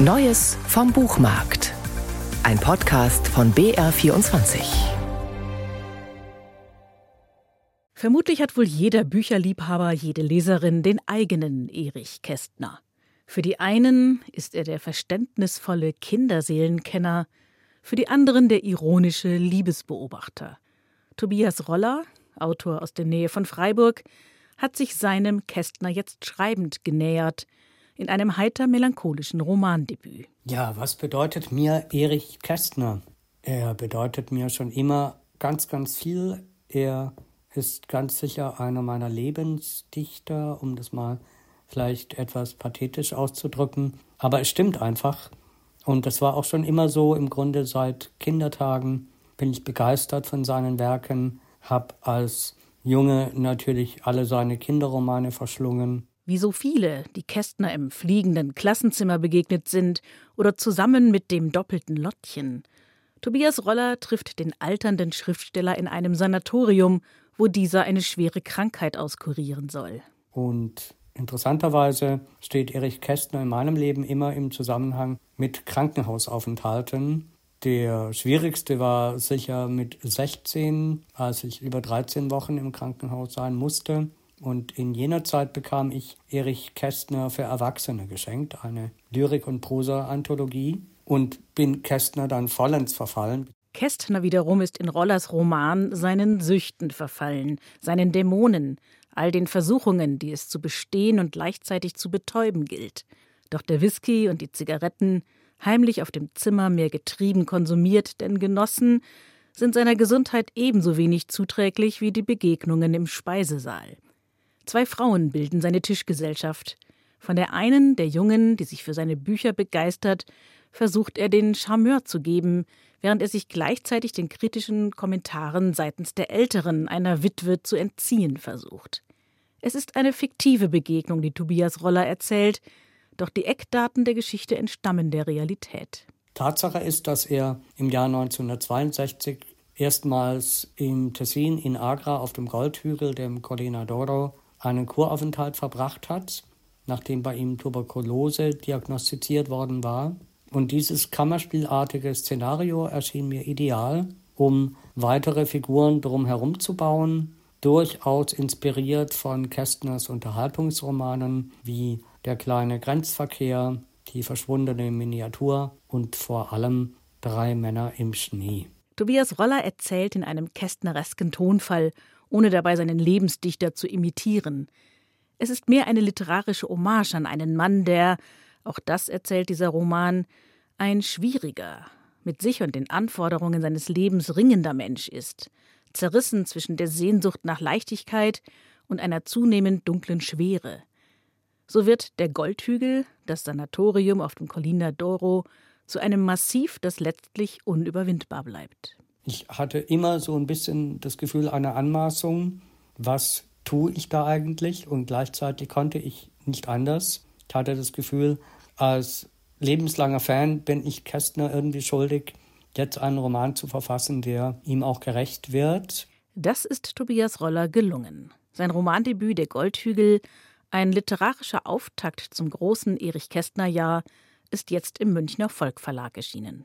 Neues vom Buchmarkt. Ein Podcast von BR24. Vermutlich hat wohl jeder Bücherliebhaber, jede Leserin den eigenen Erich Kästner. Für die einen ist er der verständnisvolle Kinderseelenkenner, für die anderen der ironische Liebesbeobachter. Tobias Roller, Autor aus der Nähe von Freiburg, hat sich seinem Kästner jetzt schreibend genähert – in einem heiter melancholischen Romandebüt. Ja, was bedeutet mir Erich Kästner? Er bedeutet mir schon immer ganz, ganz viel. Er ist ganz sicher einer meiner Lebensdichter, um das mal vielleicht etwas pathetisch auszudrücken. Aber es stimmt einfach. Und das war auch schon immer so. Im Grunde seit Kindertagen bin ich begeistert von seinen Werken, habe als Junge natürlich alle seine Kinderromane verschlungen wie so viele, die Kästner im fliegenden Klassenzimmer begegnet sind oder zusammen mit dem doppelten Lottchen. Tobias Roller trifft den alternden Schriftsteller in einem Sanatorium, wo dieser eine schwere Krankheit auskurieren soll. Und interessanterweise steht Erich Kästner in meinem Leben immer im Zusammenhang mit Krankenhausaufenthalten. Der schwierigste war sicher mit 16, als ich über 13 Wochen im Krankenhaus sein musste. Und in jener Zeit bekam ich Erich Kästner für Erwachsene geschenkt, eine Lyrik- und Prosa-Anthologie, und bin Kästner dann vollends verfallen. Kästner wiederum ist in Rollers Roman seinen Süchten verfallen, seinen Dämonen, all den Versuchungen, die es zu bestehen und gleichzeitig zu betäuben gilt. Doch der Whisky und die Zigaretten, heimlich auf dem Zimmer mehr getrieben konsumiert denn genossen, sind seiner Gesundheit ebenso wenig zuträglich wie die Begegnungen im Speisesaal. Zwei Frauen bilden seine Tischgesellschaft. Von der einen, der Jungen, die sich für seine Bücher begeistert, versucht er den Charmeur zu geben, während er sich gleichzeitig den kritischen Kommentaren seitens der Älteren, einer Witwe, zu entziehen versucht. Es ist eine fiktive Begegnung, die Tobias Roller erzählt, doch die Eckdaten der Geschichte entstammen der Realität. Tatsache ist, dass er im Jahr 1962 erstmals im Tessin in Agra auf dem Goldhügel, dem Collina einen Kuraufenthalt verbracht hat, nachdem bei ihm Tuberkulose diagnostiziert worden war. Und dieses kammerspielartige Szenario erschien mir ideal, um weitere Figuren drumherum zu bauen, durchaus inspiriert von Kästners Unterhaltungsromanen wie Der kleine Grenzverkehr, Die verschwundene Miniatur und vor allem Drei Männer im Schnee. Tobias Roller erzählt in einem kästneresken Tonfall ohne dabei seinen Lebensdichter zu imitieren. Es ist mehr eine literarische Hommage an einen Mann, der, auch das erzählt dieser Roman, ein schwieriger, mit sich und den Anforderungen seines Lebens ringender Mensch ist, zerrissen zwischen der Sehnsucht nach Leichtigkeit und einer zunehmend dunklen Schwere. So wird der Goldhügel, das Sanatorium auf dem Collina d'Oro, zu einem Massiv, das letztlich unüberwindbar bleibt. Ich hatte immer so ein bisschen das Gefühl einer Anmaßung, was tue ich da eigentlich? Und gleichzeitig konnte ich nicht anders. Ich hatte das Gefühl, als lebenslanger Fan bin ich Kästner irgendwie schuldig, jetzt einen Roman zu verfassen, der ihm auch gerecht wird. Das ist Tobias Roller gelungen. Sein Romandebüt Der Goldhügel, ein literarischer Auftakt zum großen Erich Kästner Jahr, ist jetzt im Münchner Volkverlag erschienen.